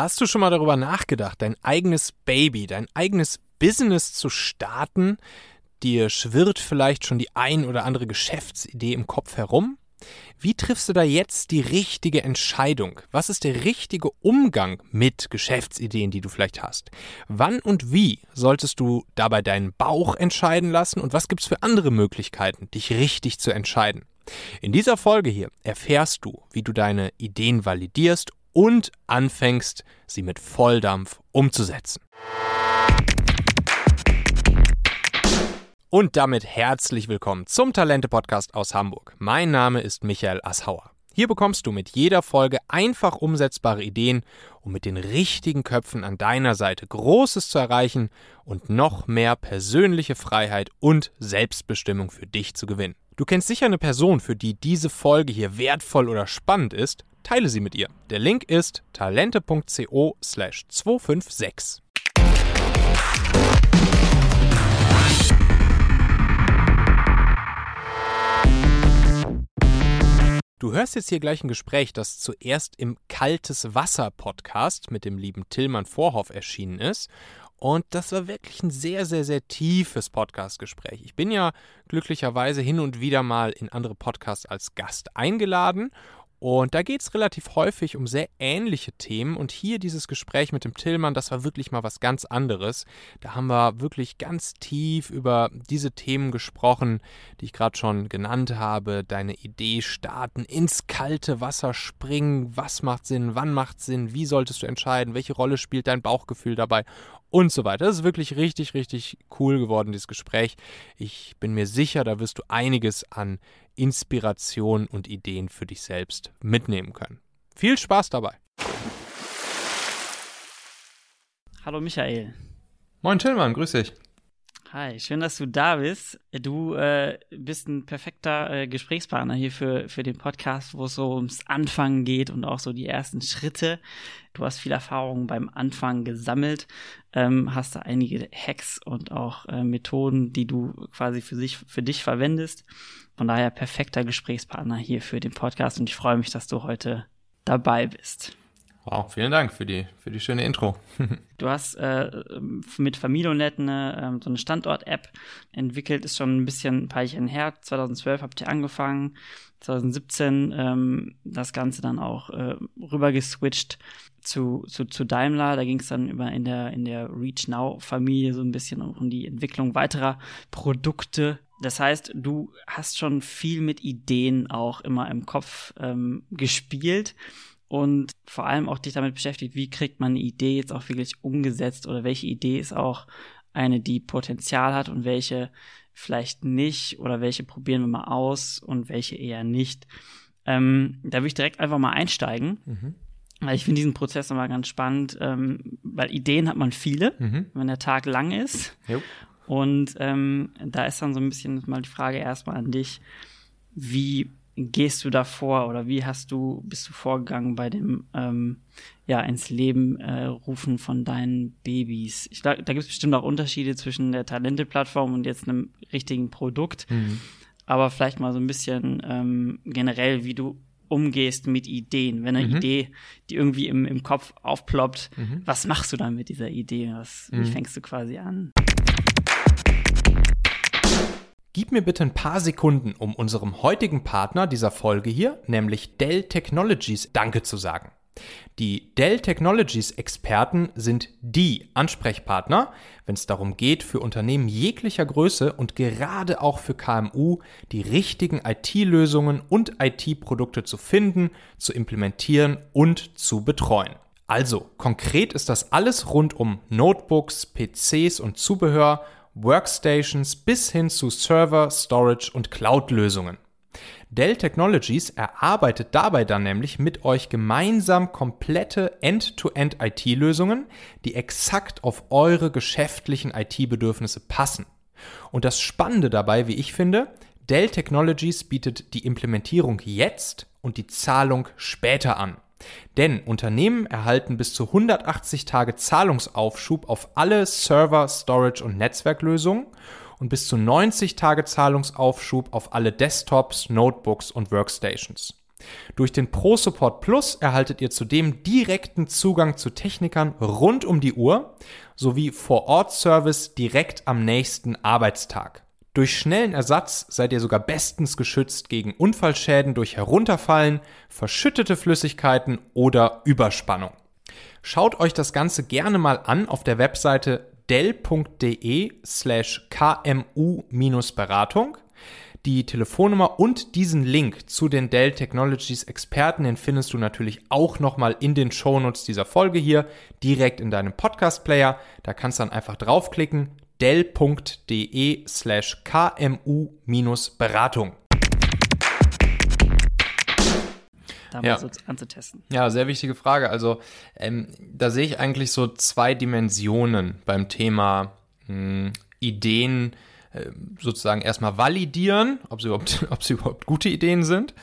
Hast du schon mal darüber nachgedacht, dein eigenes Baby, dein eigenes Business zu starten? Dir schwirrt vielleicht schon die ein oder andere Geschäftsidee im Kopf herum? Wie triffst du da jetzt die richtige Entscheidung? Was ist der richtige Umgang mit Geschäftsideen, die du vielleicht hast? Wann und wie solltest du dabei deinen Bauch entscheiden lassen und was gibt es für andere Möglichkeiten, dich richtig zu entscheiden? In dieser Folge hier erfährst du, wie du deine Ideen validierst und anfängst, sie mit Volldampf umzusetzen. Und damit herzlich willkommen zum Talente-Podcast aus Hamburg. Mein Name ist Michael Asshauer. Hier bekommst du mit jeder Folge einfach umsetzbare Ideen, um mit den richtigen Köpfen an deiner Seite Großes zu erreichen und noch mehr persönliche Freiheit und Selbstbestimmung für dich zu gewinnen. Du kennst sicher eine Person, für die diese Folge hier wertvoll oder spannend ist. Teile sie mit ihr. Der Link ist talente.co slash 256. Du hörst jetzt hier gleich ein Gespräch, das zuerst im Kaltes Wasser Podcast mit dem lieben Tillmann Vorhoff erschienen ist. Und das war wirklich ein sehr, sehr, sehr tiefes Podcast-Gespräch. Ich bin ja glücklicherweise hin und wieder mal in andere Podcasts als Gast eingeladen und da geht es relativ häufig um sehr ähnliche Themen. Und hier dieses Gespräch mit dem Tillmann, das war wirklich mal was ganz anderes. Da haben wir wirklich ganz tief über diese Themen gesprochen, die ich gerade schon genannt habe. Deine Idee starten, ins kalte Wasser springen. Was macht Sinn? Wann macht Sinn? Wie solltest du entscheiden? Welche Rolle spielt dein Bauchgefühl dabei? Und so weiter. Das ist wirklich richtig, richtig cool geworden, dieses Gespräch. Ich bin mir sicher, da wirst du einiges an Inspiration und Ideen für dich selbst mitnehmen können. Viel Spaß dabei. Hallo Michael. Moin Tillmann, grüß dich. Hi, schön, dass du da bist. Du äh, bist ein perfekter äh, Gesprächspartner hier für, für den Podcast, wo es so ums Anfangen geht und auch so die ersten Schritte. Du hast viel Erfahrung beim Anfangen gesammelt, ähm, hast da einige Hacks und auch äh, Methoden, die du quasi für, sich, für dich verwendest. Von daher perfekter Gesprächspartner hier für den Podcast und ich freue mich, dass du heute dabei bist. Wow, vielen Dank für die, für die schöne Intro. du hast äh, mit Familionet eine, äh, so eine Standort-App entwickelt, ist schon ein bisschen ein Jährchen her. 2012 habt ihr angefangen, 2017 ähm, das Ganze dann auch äh, rüber geswitcht zu, zu, zu Daimler. Da ging es dann über in der, in der Reach Now-Familie so ein bisschen um, um die Entwicklung weiterer Produkte. Das heißt, du hast schon viel mit Ideen auch immer im Kopf ähm, gespielt und vor allem auch dich damit beschäftigt, wie kriegt man eine Idee jetzt auch wirklich umgesetzt oder welche Idee ist auch eine, die Potenzial hat und welche vielleicht nicht oder welche probieren wir mal aus und welche eher nicht. Ähm, da würde ich direkt einfach mal einsteigen. Mhm. Weil ich finde diesen Prozess immer ganz spannend, ähm, weil Ideen hat man viele, mhm. wenn der Tag lang ist. Jo. Und ähm, da ist dann so ein bisschen mal die Frage erstmal an dich, wie gehst du da vor oder wie hast du, bist du vorgegangen bei dem ähm, ja, ins Leben äh, rufen von deinen Babys? Ich, da da gibt es bestimmt auch Unterschiede zwischen der Talente-Plattform und jetzt einem richtigen Produkt. Mhm. Aber vielleicht mal so ein bisschen ähm, generell, wie du umgehst mit Ideen. Wenn eine mhm. Idee, die irgendwie im, im Kopf aufploppt, mhm. was machst du dann mit dieser Idee? Was, Wie mhm. fängst du quasi an? Gib mir bitte ein paar Sekunden, um unserem heutigen Partner dieser Folge hier, nämlich Dell Technologies, Danke zu sagen. Die Dell Technologies Experten sind die Ansprechpartner, wenn es darum geht, für Unternehmen jeglicher Größe und gerade auch für KMU die richtigen IT-Lösungen und IT-Produkte zu finden, zu implementieren und zu betreuen. Also, konkret ist das alles rund um Notebooks, PCs und Zubehör Workstations bis hin zu Server, Storage und Cloud-Lösungen. Dell Technologies erarbeitet dabei dann nämlich mit euch gemeinsam komplette End-to-End IT-Lösungen, die exakt auf eure geschäftlichen IT-Bedürfnisse passen. Und das Spannende dabei, wie ich finde, Dell Technologies bietet die Implementierung jetzt und die Zahlung später an. Denn Unternehmen erhalten bis zu 180 Tage Zahlungsaufschub auf alle Server, Storage und Netzwerklösungen und bis zu 90 Tage Zahlungsaufschub auf alle Desktops, Notebooks und Workstations. Durch den Pro Support Plus erhaltet ihr zudem direkten Zugang zu Technikern rund um die Uhr sowie Vor-Ort-Service direkt am nächsten Arbeitstag. Durch schnellen Ersatz seid ihr sogar bestens geschützt gegen Unfallschäden durch Herunterfallen, verschüttete Flüssigkeiten oder Überspannung. Schaut euch das Ganze gerne mal an auf der Webseite dell.de slash kmu-beratung. Die Telefonnummer und diesen Link zu den Dell Technologies Experten, den findest du natürlich auch nochmal in den Shownotes dieser Folge hier, direkt in deinem Podcast-Player. Da kannst du dann einfach draufklicken, dell.de slash kmu-beratung. da ja. mal so anzutesten. Ja, sehr wichtige Frage. Also ähm, da sehe ich eigentlich so zwei Dimensionen beim Thema mh, hm, Ideen äh, sozusagen erstmal validieren, ob sie überhaupt, ob sie überhaupt gute Ideen sind.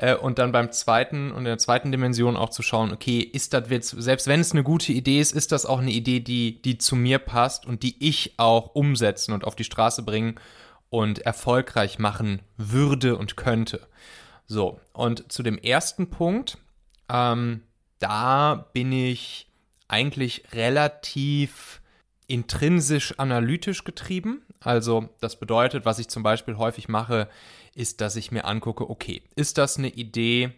Äh, und dann beim zweiten und in der zweiten Dimension auch zu schauen, okay, ist das jetzt, selbst wenn es eine gute Idee ist, ist das auch eine Idee, die, die zu mir passt und die ich auch umsetzen und auf die Straße bringen und erfolgreich machen würde und könnte. So, und zu dem ersten Punkt, ähm, da bin ich eigentlich relativ intrinsisch analytisch getrieben. Also das bedeutet, was ich zum Beispiel häufig mache, ist, dass ich mir angucke, okay, ist das eine Idee,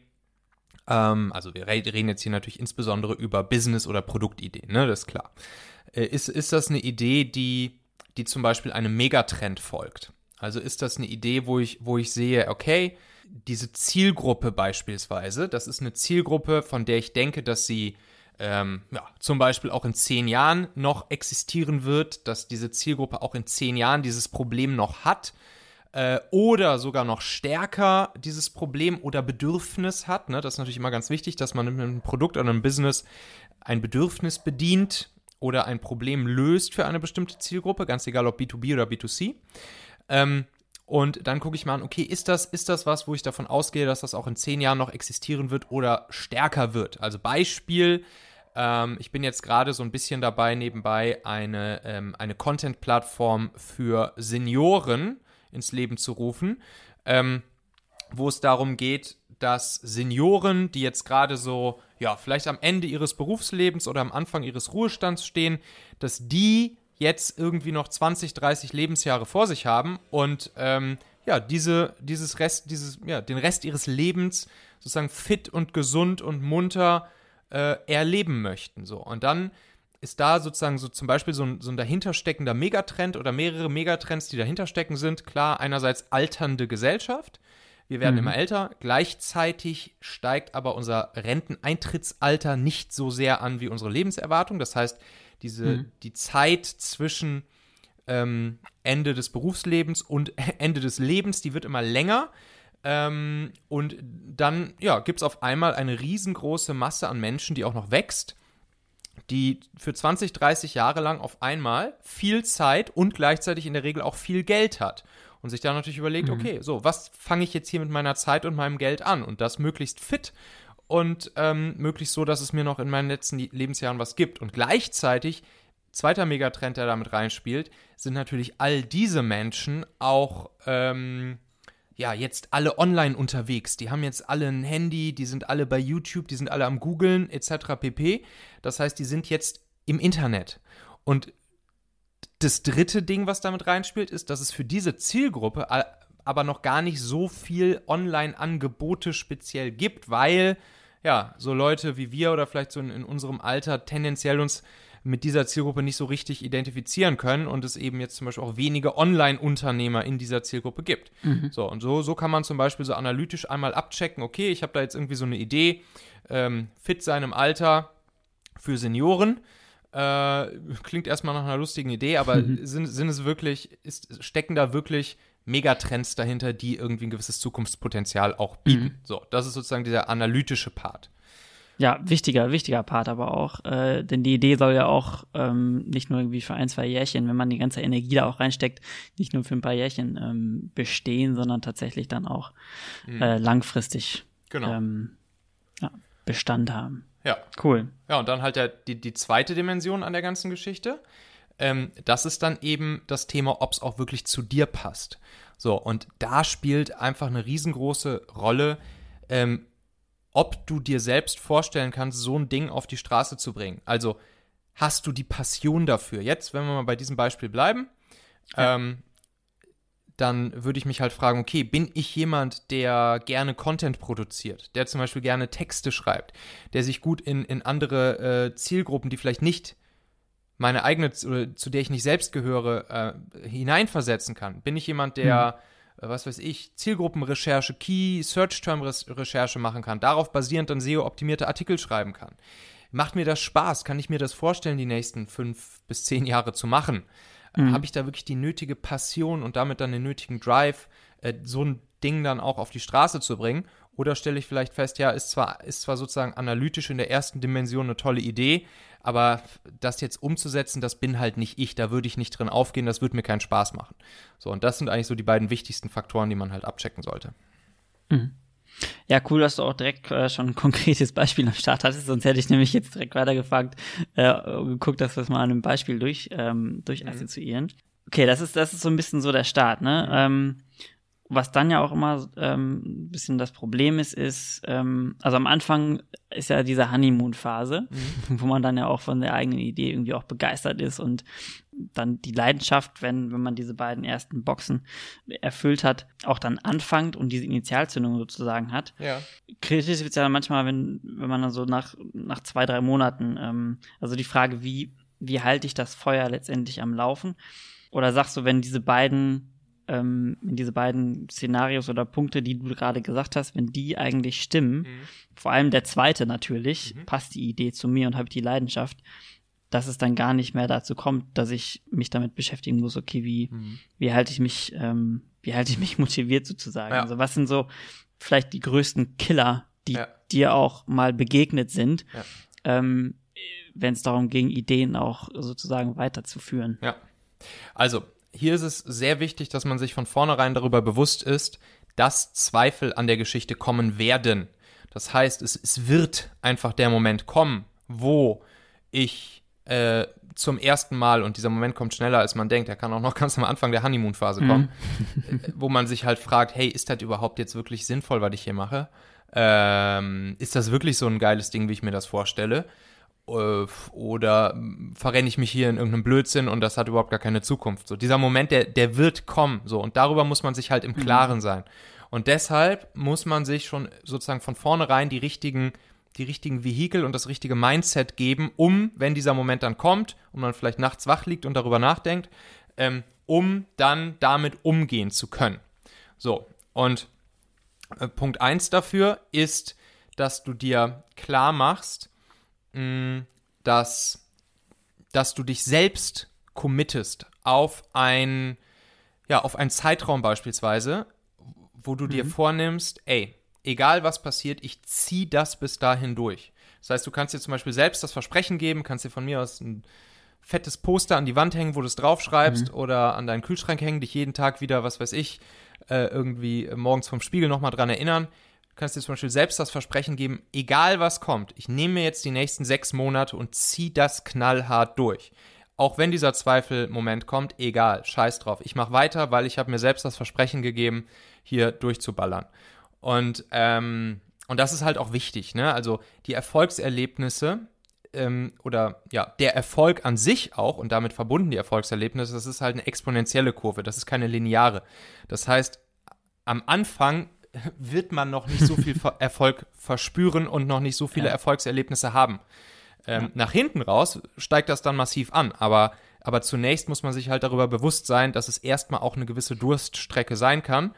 ähm, also wir reden jetzt hier natürlich insbesondere über Business- oder Produktideen, ne, das ist klar. Äh, ist, ist das eine Idee, die, die zum Beispiel einem Megatrend folgt? Also ist das eine Idee, wo ich, wo ich sehe, okay, diese Zielgruppe beispielsweise, das ist eine Zielgruppe, von der ich denke, dass sie ähm, ja, zum Beispiel auch in zehn Jahren noch existieren wird, dass diese Zielgruppe auch in zehn Jahren dieses Problem noch hat äh, oder sogar noch stärker dieses Problem oder Bedürfnis hat. Ne? Das ist natürlich immer ganz wichtig, dass man mit einem Produkt oder einem Business ein Bedürfnis bedient oder ein Problem löst für eine bestimmte Zielgruppe, ganz egal ob B2B oder B2C. Ähm, und dann gucke ich mal an, okay, ist das, ist das was, wo ich davon ausgehe, dass das auch in zehn Jahren noch existieren wird oder stärker wird? Also Beispiel, ähm, ich bin jetzt gerade so ein bisschen dabei, nebenbei eine, ähm, eine Content-Plattform für Senioren ins Leben zu rufen, ähm, wo es darum geht, dass Senioren, die jetzt gerade so, ja, vielleicht am Ende ihres Berufslebens oder am Anfang ihres Ruhestands stehen, dass die jetzt irgendwie noch 20, 30 Lebensjahre vor sich haben und ähm, ja, diese, dieses Rest, dieses, ja, den Rest ihres Lebens sozusagen fit und gesund und munter äh, erleben möchten. So. Und dann ist da sozusagen so zum Beispiel so ein, so ein dahintersteckender Megatrend oder mehrere Megatrends, die dahinter stecken sind. Klar, einerseits alternde Gesellschaft. Wir werden mhm. immer älter. Gleichzeitig steigt aber unser Renteneintrittsalter nicht so sehr an wie unsere Lebenserwartung. Das heißt, diese, mhm. die Zeit zwischen ähm, Ende des Berufslebens und Ende des Lebens, die wird immer länger. Ähm, und dann ja, gibt es auf einmal eine riesengroße Masse an Menschen, die auch noch wächst, die für 20, 30 Jahre lang auf einmal viel Zeit und gleichzeitig in der Regel auch viel Geld hat. Und sich dann natürlich überlegt, mhm. okay, so, was fange ich jetzt hier mit meiner Zeit und meinem Geld an? Und das möglichst fit und ähm, möglichst so, dass es mir noch in meinen letzten Lebensjahren was gibt. Und gleichzeitig, zweiter Megatrend, der damit reinspielt, sind natürlich all diese Menschen auch ähm, ja, jetzt alle online unterwegs. Die haben jetzt alle ein Handy, die sind alle bei YouTube, die sind alle am Googlen etc. pp. Das heißt, die sind jetzt im Internet. Und das dritte Ding, was damit reinspielt, ist, dass es für diese Zielgruppe aber noch gar nicht so viel Online-Angebote speziell gibt, weil ja, so Leute wie wir oder vielleicht so in, in unserem Alter tendenziell uns mit dieser Zielgruppe nicht so richtig identifizieren können und es eben jetzt zum Beispiel auch wenige Online-Unternehmer in dieser Zielgruppe gibt. Mhm. So, und so, so kann man zum Beispiel so analytisch einmal abchecken, okay, ich habe da jetzt irgendwie so eine Idee, ähm, fit sein im Alter für Senioren. Äh, klingt erstmal nach einer lustigen Idee, aber mhm. sind, sind es wirklich, ist, stecken da wirklich Megatrends dahinter, die irgendwie ein gewisses Zukunftspotenzial auch bieten. Mhm. So, das ist sozusagen dieser analytische Part. Ja, wichtiger, wichtiger Part aber auch. Äh, denn die Idee soll ja auch ähm, nicht nur irgendwie für ein, zwei Jährchen, wenn man die ganze Energie da auch reinsteckt, nicht nur für ein paar Jährchen ähm, bestehen, sondern tatsächlich dann auch mhm. äh, langfristig genau. ähm, ja, Bestand haben. Ja. Cool. Ja, und dann halt der, die, die zweite Dimension an der ganzen Geschichte. Ähm, das ist dann eben das Thema, ob es auch wirklich zu dir passt. So, und da spielt einfach eine riesengroße Rolle, ähm, ob du dir selbst vorstellen kannst, so ein Ding auf die Straße zu bringen. Also hast du die Passion dafür? Jetzt, wenn wir mal bei diesem Beispiel bleiben, ja. ähm, dann würde ich mich halt fragen, okay, bin ich jemand, der gerne Content produziert, der zum Beispiel gerne Texte schreibt, der sich gut in, in andere äh, Zielgruppen, die vielleicht nicht meine eigene, oder zu der ich nicht selbst gehöre, äh, hineinversetzen kann? Bin ich jemand, der, mhm. Äh, was weiß ich, Zielgruppenrecherche, Key, Search-Term-Recherche machen kann, darauf basierend dann SEO-optimierte Artikel schreiben kann? Macht mir das Spaß? Kann ich mir das vorstellen, die nächsten fünf bis zehn Jahre zu machen? mhm. habe ich da wirklich die nötige Passion und damit dann den nötigen Drive, äh, so ein Ding dann auch auf die Straße zu bringen? Oder stelle ich vielleicht fest, ja, ist zwar, ist zwar sozusagen analytisch in der ersten Dimension eine tolle Idee, aber das jetzt umzusetzen, das bin halt nicht ich, da würde ich nicht drin aufgehen, das würde mir keinen Spaß machen. So, und das sind eigentlich so die beiden wichtigsten Faktoren, die man halt abchecken sollte. Mhm. Ja, cool, dass du auch direkt äh, schon ein konkretes Beispiel am Start hattest, sonst hätte ich nämlich jetzt direkt weitergefragt, äh, geguckt, dass wir es mal an einem Beispiel durch, ähm, durchassoziieren. Mhm. Okay, das ist, das ist so ein bisschen so der Start, ne? Mhm. Ähm, was dann ja auch immer ähm, ein bisschen das Problem ist, ist, ähm, also am Anfang ist ja diese Honeymoon-Phase, mhm. wo man dann ja auch von der eigenen Idee irgendwie auch begeistert ist und dann die Leidenschaft, wenn, wenn man diese beiden ersten Boxen erfüllt hat, auch dann anfängt und diese Initialzündung sozusagen hat. Ja. Kritisch wird es ja manchmal, wenn, wenn man dann so nach, nach zwei, drei Monaten, ähm, also die Frage, wie, wie halte ich das Feuer letztendlich am Laufen? Oder sagst du, wenn diese beiden ähm, in diese beiden Szenarios oder Punkte, die du gerade gesagt hast, wenn die eigentlich stimmen, mhm. vor allem der zweite natürlich, mhm. passt die Idee zu mir und habe die Leidenschaft, dass es dann gar nicht mehr dazu kommt, dass ich mich damit beschäftigen muss, okay, wie, mhm. wie halte ich mich, ähm, wie halte ich mich motiviert sozusagen? Ja. Also was sind so vielleicht die größten Killer, die ja. dir auch mal begegnet sind, ja. ähm, wenn es darum ging, Ideen auch sozusagen weiterzuführen? Ja. Also, hier ist es sehr wichtig, dass man sich von vornherein darüber bewusst ist, dass Zweifel an der Geschichte kommen werden. Das heißt, es, es wird einfach der Moment kommen, wo ich äh, zum ersten Mal, und dieser Moment kommt schneller, als man denkt, er kann auch noch ganz am Anfang der Honeymoon-Phase kommen, mhm. Wo man sich halt fragt, hey, ist das überhaupt jetzt wirklich sinnvoll, was ich hier mache? Ähm, ist das wirklich so ein geiles Ding, wie ich mir das vorstelle? Äh, oder verrenne ich mich hier in irgendeinem Blödsinn und das hat überhaupt gar keine Zukunft. So, dieser Moment, der, der wird kommen. So, und darüber muss man sich halt im mhm. Klaren sein. Und deshalb muss man sich schon sozusagen von vornherein die richtigen, die richtigen Vehikel und das richtige Mindset geben, um, wenn dieser Moment dann kommt und man vielleicht nachts wach liegt und darüber nachdenkt, ähm, um dann damit umgehen zu können. So, und äh, Punkt 1 dafür ist, dass du dir klar machst, dass, dass du dich selbst committest auf ein, ja, auf einen Zeitraum beispielsweise, wo du mhm. dir vornimmst, ey, egal was passiert, ich ziehe das bis dahin durch. Das heißt, du kannst dir zum Beispiel selbst das Versprechen geben, kannst dir von mir aus ein fettes Poster an die Wand hängen, wo du es draufschreibst mhm. oder an deinen Kühlschrank hängen, dich jeden Tag wieder, was weiß ich, äh, irgendwie morgens vom Spiegel nochmal dran erinnern. Du kannst dir zum Beispiel selbst das Versprechen geben, egal was kommt, ich nehme mir jetzt die nächsten sechs Monate und ziehe das knallhart durch. Auch wenn dieser Zweifelmoment kommt, egal, scheiß drauf. Ich mache weiter, weil ich habe mir selbst das Versprechen gegeben, hier durchzuballern. Und, ähm, und das ist halt auch wichtig, ne? Also die Erfolgserlebnisse ähm, oder ja, der Erfolg an sich auch und damit verbunden die Erfolgserlebnisse, das ist halt eine exponentielle Kurve, das ist keine lineare. Das heißt, am Anfang wird man noch nicht so viel Erfolg verspüren und noch nicht so viele ja. Erfolgserlebnisse haben. Ähm, ja. Nach hinten raus steigt das dann massiv an, aber, aber zunächst muss man sich halt darüber bewusst sein, dass es erstmal auch eine gewisse Durststrecke sein kann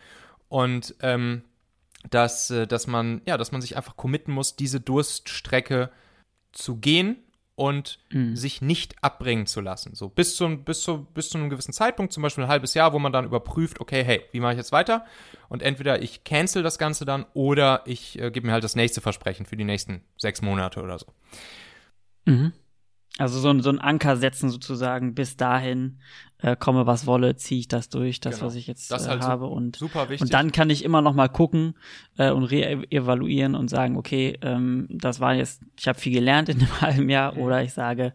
und ähm, dass, äh, dass man, ja, dass man sich einfach committen muss, diese Durststrecke zu gehen und mhm. sich nicht abbringen zu lassen. So bis zu, bis, zu, bis zu einem gewissen Zeitpunkt, zum Beispiel ein halbes Jahr, wo man dann überprüft, okay, hey, wie mache ich jetzt weiter? Und entweder ich cancel das Ganze dann oder ich äh, gebe mir halt das nächste Versprechen für die nächsten sechs Monate oder so. Mhm. Also so, so ein Anker setzen sozusagen bis dahin, äh, komme was wolle, ziehe ich das durch, das genau. was ich jetzt äh, halt habe und super wichtig. und dann kann ich immer noch mal gucken äh, und re-evaluieren und sagen, okay, ähm, das war jetzt, ich habe viel gelernt in einem halben Jahr mhm. oder ich sage,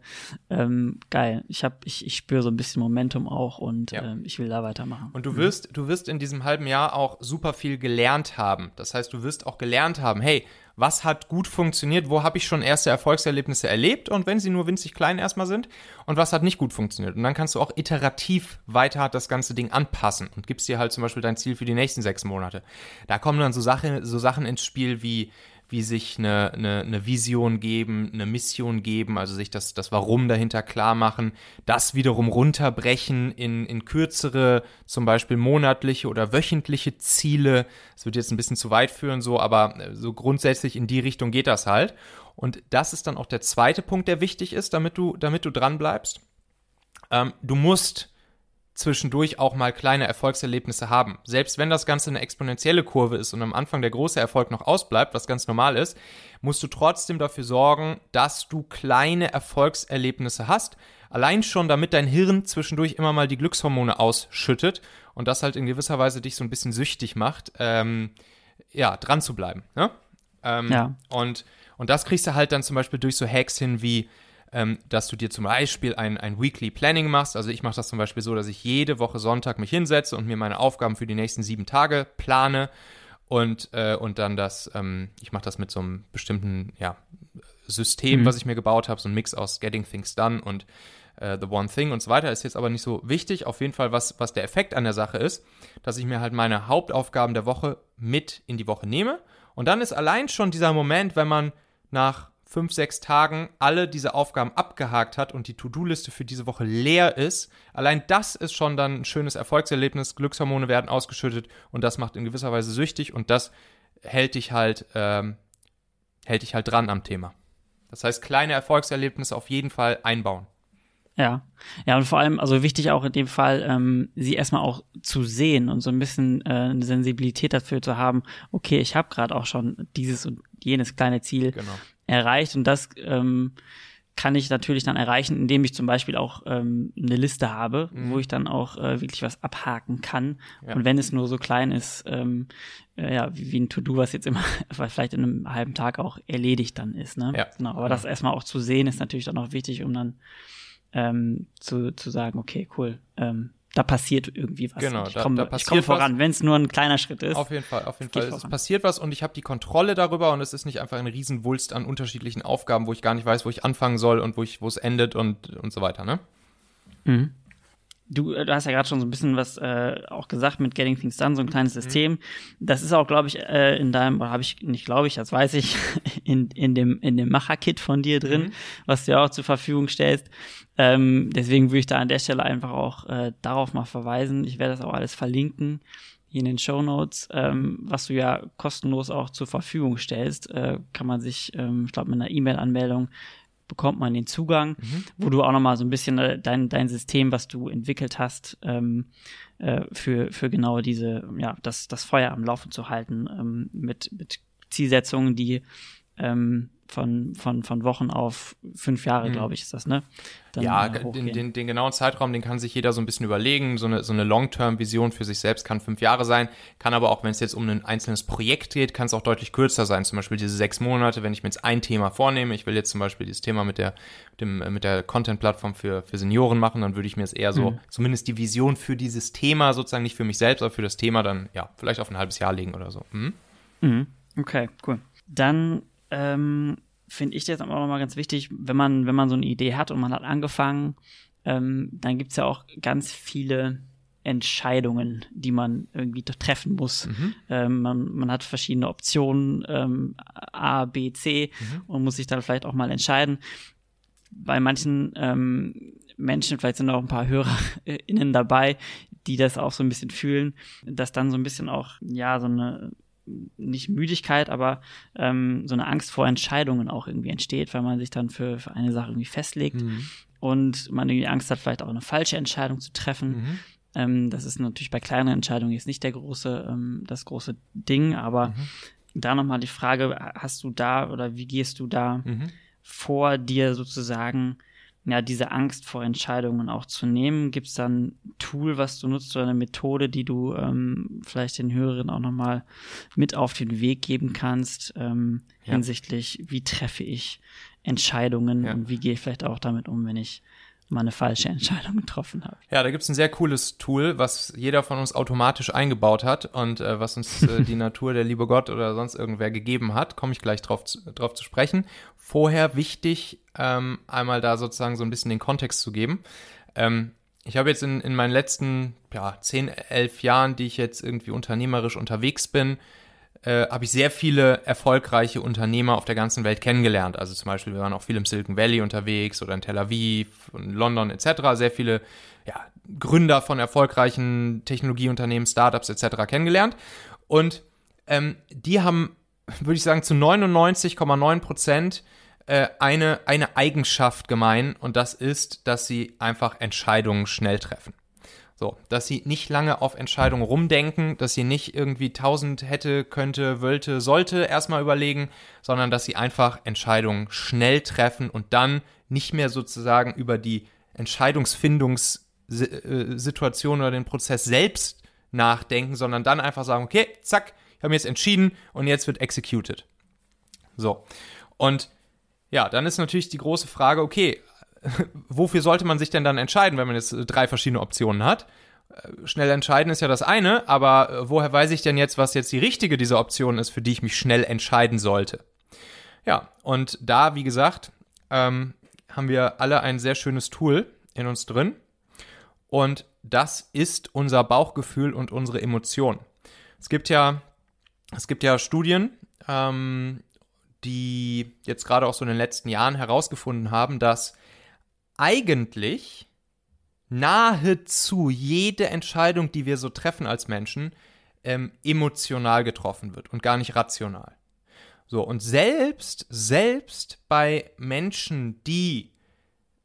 ähm, geil, ich habe, ich, ich spüre so ein bisschen Momentum auch und ja. ähm, ich will da weitermachen. Und du wirst, mhm. du wirst in diesem halben Jahr auch super viel gelernt haben. Das heißt, du wirst auch gelernt haben, hey, was hat gut funktioniert, wo habe ich schon erste Erfolgserlebnisse erlebt und wenn sie nur winzig klein erstmal sind und was hat nicht gut funktioniert. Und dann kannst du auch iterativ weiter das ganze Ding anpassen und gibst dir halt zum Beispiel dein Ziel für die nächsten sechs Monate. Da kommen dann so, Sache, so Sachen ins Spiel wie wie sich eine, eine, eine Vision geben, eine Mission geben, also sich das, das Warum dahinter klar machen, das wiederum runterbrechen in, in kürzere, zum Beispiel monatliche oder wöchentliche Ziele. Das wird jetzt ein bisschen zu weit führen, so, aber äh, so grundsätzlich in die Richtung geht das halt. Und das ist dann auch der zweite Punkt, der wichtig ist, damit du, damit du dran bleibst. Ähm, du musst zwischendurch auch mal kleine Erfolgserlebnisse haben. Selbst wenn das Ganze eine exponentielle Kurve ist und am Anfang der große Erfolg noch ausbleibt, was ganz normal ist, musst du trotzdem dafür sorgen, dass du kleine Erfolgserlebnisse hast. Allein schon, damit dein Hirn zwischendurch immer mal die Glückshormone ausschüttet und das halt in gewisser Weise dich so ein bisschen süchtig macht, ähm, ja, dran zu bleiben. Ne? Ähm, ja. Und, und das kriegst du halt dann zum Beispiel durch so Hacks hin wie, ähm, dass du dir zum Beispiel ein, ein Weekly Planning machst. Also ich mache das zum Beispiel so, dass ich jede Woche Sonntag mich hinsetze und mir meine Aufgaben für die nächsten sieben Tage plane und, äh, und dann das, ähm, ich mache das mit so einem bestimmten ja, System, mhm. was ich mir gebaut habe, so ein Mix aus Getting Things Done und äh, The One Thing und so weiter, ist jetzt aber nicht so wichtig. Auf jeden Fall, was, was der Effekt an der Sache ist, dass ich mir halt meine Hauptaufgaben der Woche mit in die Woche nehme. Und dann ist allein schon dieser Moment, wenn man nach fünf, sechs Tagen alle diese Aufgaben abgehakt hat und die To-Do-Liste für diese Woche leer ist, allein das ist schon dann ein schönes Erfolgserlebnis. Glückshormone werden ausgeschüttet und das macht in gewisser Weise süchtig und das hält dich halt, ähm, hält dich halt dran am Thema. Das heißt, kleine Erfolgserlebnisse auf jeden Fall einbauen. Ja, ja, und vor allem, also wichtig auch in dem Fall, ähm, sie erstmal auch zu sehen und so ein bisschen äh, eine Sensibilität dafür zu haben, okay, ich habe gerade auch schon dieses und jenes kleine Ziel. Genau erreicht. Und das ähm, kann ich natürlich dann erreichen, indem ich zum Beispiel auch ähm, eine Liste habe, mhm. wo ich dann auch äh, wirklich was abhaken kann. Ja. Und wenn es nur so klein ist, ähm, äh, ja, wie, wie ein To-Do, was jetzt immer vielleicht in einem halben Tag auch erledigt dann ist. Ne? Ja. Genau, aber ja. das erstmal auch zu sehen, ist natürlich dann auch wichtig, um dann ähm, zu, zu sagen, okay, cool, ähm, da passiert irgendwie was. Genau, ich da, komme komm voran, wenn es nur ein kleiner Schritt ist. Auf jeden Fall, auf jeden Fall. Es passiert was und ich habe die Kontrolle darüber und es ist nicht einfach ein Riesenwulst an unterschiedlichen Aufgaben, wo ich gar nicht weiß, wo ich anfangen soll und wo ich, wo es endet und, und so weiter, ne? Mhm. Du, äh, du hast ja gerade schon so ein bisschen was äh, auch gesagt mit Getting Things Done, so ein kleines mhm. System. Mhm. Das ist auch, glaube ich, äh, in deinem, oder habe ich nicht, glaube ich, das weiß ich, in, in dem, in dem Macher-Kit von dir drin, mhm. was du ja auch zur Verfügung stellst. Ähm, deswegen würde ich da an der Stelle einfach auch äh, darauf mal verweisen. Ich werde das auch alles verlinken hier in den Show Notes, ähm, was du ja kostenlos auch zur Verfügung stellst, äh, kann man sich, ähm, ich glaube, mit einer E-Mail-Anmeldung bekommt man den Zugang, mhm. wo du auch nochmal so ein bisschen äh, dein, dein System, was du entwickelt hast, ähm, äh, für, für genau diese, ja, das, das Feuer am Laufen zu halten, ähm, mit, mit Zielsetzungen, die ähm, von, von, von Wochen auf fünf Jahre, mhm. glaube ich, ist das, ne? Dann, ja, äh, den, den, den, genauen Zeitraum, den kann sich jeder so ein bisschen überlegen. So eine, so eine Long-Term-Vision für sich selbst kann fünf Jahre sein, kann aber auch, wenn es jetzt um ein einzelnes Projekt geht, kann es auch deutlich kürzer sein. Zum Beispiel diese sechs Monate, wenn ich mir jetzt ein Thema vornehme, ich will jetzt zum Beispiel dieses Thema mit der, mit dem, äh, mit der Content-Plattform für, für Senioren machen, dann würde ich mir es eher so, mhm. zumindest die Vision für dieses Thema, sozusagen nicht für mich selbst, aber für das Thema dann, ja, vielleicht auf ein halbes Jahr legen oder so. Mhm. Okay, cool. Dann ähm, finde ich jetzt auch nochmal ganz wichtig, wenn man, wenn man so eine Idee hat und man hat angefangen, ähm, dann gibt es ja auch ganz viele Entscheidungen, die man irgendwie treffen muss. Mhm. Ähm, man, man, hat verschiedene Optionen, ähm, A, B, C mhm. und muss sich dann vielleicht auch mal entscheiden. Bei manchen ähm, Menschen, vielleicht sind auch ein paar HörerInnen dabei, die das auch so ein bisschen fühlen, dass dann so ein bisschen auch, ja, so eine nicht Müdigkeit, aber ähm, so eine Angst vor Entscheidungen auch irgendwie entsteht, weil man sich dann für, für eine Sache irgendwie festlegt mhm. und man irgendwie Angst hat, vielleicht auch eine falsche Entscheidung zu treffen. Mhm. Ähm, das ist natürlich bei kleinen Entscheidungen jetzt nicht der große, ähm, das große Ding, aber mhm. da nochmal die Frage, hast du da oder wie gehst du da mhm. vor dir sozusagen ja, diese Angst vor Entscheidungen auch zu nehmen? Gibt es dann ein Tool, was du nutzt oder eine Methode, die du ähm, vielleicht den Hörerinnen auch nochmal mit auf den Weg geben kannst ähm, ja. hinsichtlich, wie treffe ich Entscheidungen ja. und wie gehe ich vielleicht auch damit um, wenn ich mal eine falsche Entscheidung getroffen habe. Ja, da gibt es ein sehr cooles Tool, was jeder von uns automatisch eingebaut hat und äh, was uns äh, die Natur, der liebe Gott oder sonst irgendwer gegeben hat. Komme ich gleich drauf, drauf zu sprechen. Vorher wichtig, ähm, einmal da sozusagen so ein bisschen den Kontext zu geben. Ähm, ich habe jetzt in, in meinen letzten ja, 10, 11 Jahren, die ich jetzt irgendwie unternehmerisch unterwegs bin, äh, habe ich sehr viele erfolgreiche Unternehmer auf der ganzen Welt kennengelernt. Also zum Beispiel, wir waren auch viel im Silicon Valley unterwegs oder in Tel Aviv und London etc. Sehr viele ja, Gründer von erfolgreichen Technologieunternehmen, Startups etc. kennengelernt. Und ähm, die haben, würde ich sagen, zu 99,9 Prozent äh, eine, eine Eigenschaft gemein und das ist, dass sie einfach Entscheidungen schnell treffen. So, dass sie nicht lange auf Entscheidungen rumdenken, dass sie nicht irgendwie tausend hätte, könnte, wollte, sollte erstmal überlegen, sondern dass sie einfach Entscheidungen schnell treffen und dann nicht mehr sozusagen über die Entscheidungsfindungssituation oder den Prozess selbst nachdenken, sondern dann einfach sagen, okay, zack, ich habe mir jetzt entschieden und jetzt wird executed. So. Und ja, dann ist natürlich die große Frage, okay, wofür sollte man sich denn dann entscheiden, wenn man jetzt äh, drei verschiedene Optionen hat? Äh, schnell entscheiden ist ja das eine, aber äh, woher weiß ich denn jetzt, was jetzt die richtige dieser Optionen ist, für die ich mich schnell entscheiden sollte? Ja, und da, wie gesagt, ähm, haben wir alle ein sehr schönes Tool in uns drin. Und das ist unser Bauchgefühl und unsere Emotion. Es gibt ja, es gibt ja Studien, ähm, die jetzt gerade auch so in den letzten Jahren herausgefunden haben, dass eigentlich nahezu jede Entscheidung, die wir so treffen als Menschen, ähm, emotional getroffen wird und gar nicht rational. So, und selbst, selbst bei Menschen, die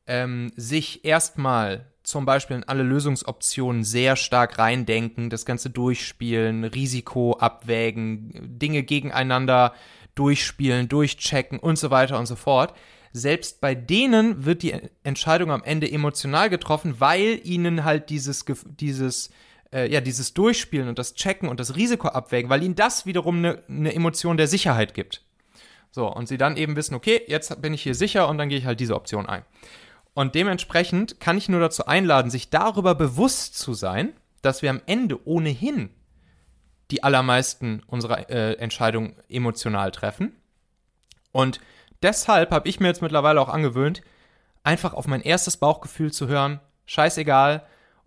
ähm, sich erstmal zum Beispiel in alle Lösungsoptionen sehr stark reindenken, das Ganze durchspielen, Risiko abwägen, Dinge gegeneinander durchspielen, durchchecken und so weiter und so fort, selbst bei denen wird die Entscheidung am Ende emotional getroffen, weil ihnen halt dieses, dieses, äh, ja, dieses Durchspielen und das Checken und das Risiko abwägen, weil ihnen das wiederum eine ne Emotion der Sicherheit gibt. So, und sie dann eben wissen, okay, jetzt bin ich hier sicher und dann gehe ich halt diese Option ein. Und dementsprechend kann ich nur dazu einladen, sich darüber bewusst zu sein, dass wir am Ende ohnehin die allermeisten unserer äh, Entscheidungen emotional treffen. Und deshalb habe ich mir jetzt mittlerweile auch angewöhnt, einfach auf mein erstes Bauchgefühl zu hören, scheißegal,